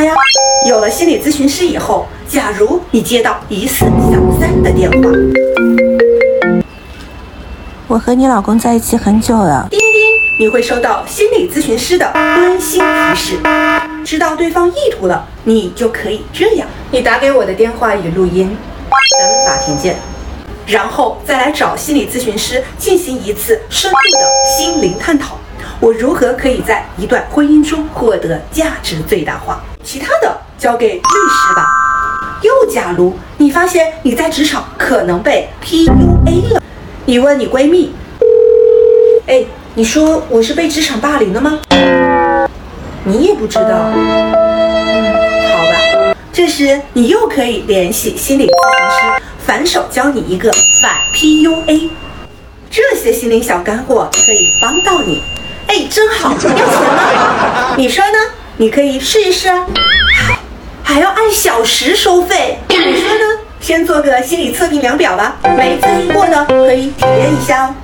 法呀。有了心理咨询师以后，假如你接到疑似小三的电话，我和你老公在一起很久了。叮叮，你会收到心理咨询师的温馨提示。知道对方意图了，你就可以这样：你打给我的电话已录音，咱们法庭见。然后再来找心理咨询师进行一次深度的心灵探讨。我如何可以在一段婚姻中获得价值最大化？其他的交给律师吧。又假如你发现你在职场可能被 PUA 了，你问你闺蜜：“哎，你说我是被职场霸凌了吗？”你也不知道。嗯，好吧。这时你又可以联系心理咨询师，反手教你一个反 PUA。这些心灵小干货可以帮到你。哎，真好，要钱吗？你说呢？你可以试一试啊。还要按小时收费，你说呢？先做个心理测评量表吧，没咨询过的可以体验一下哦。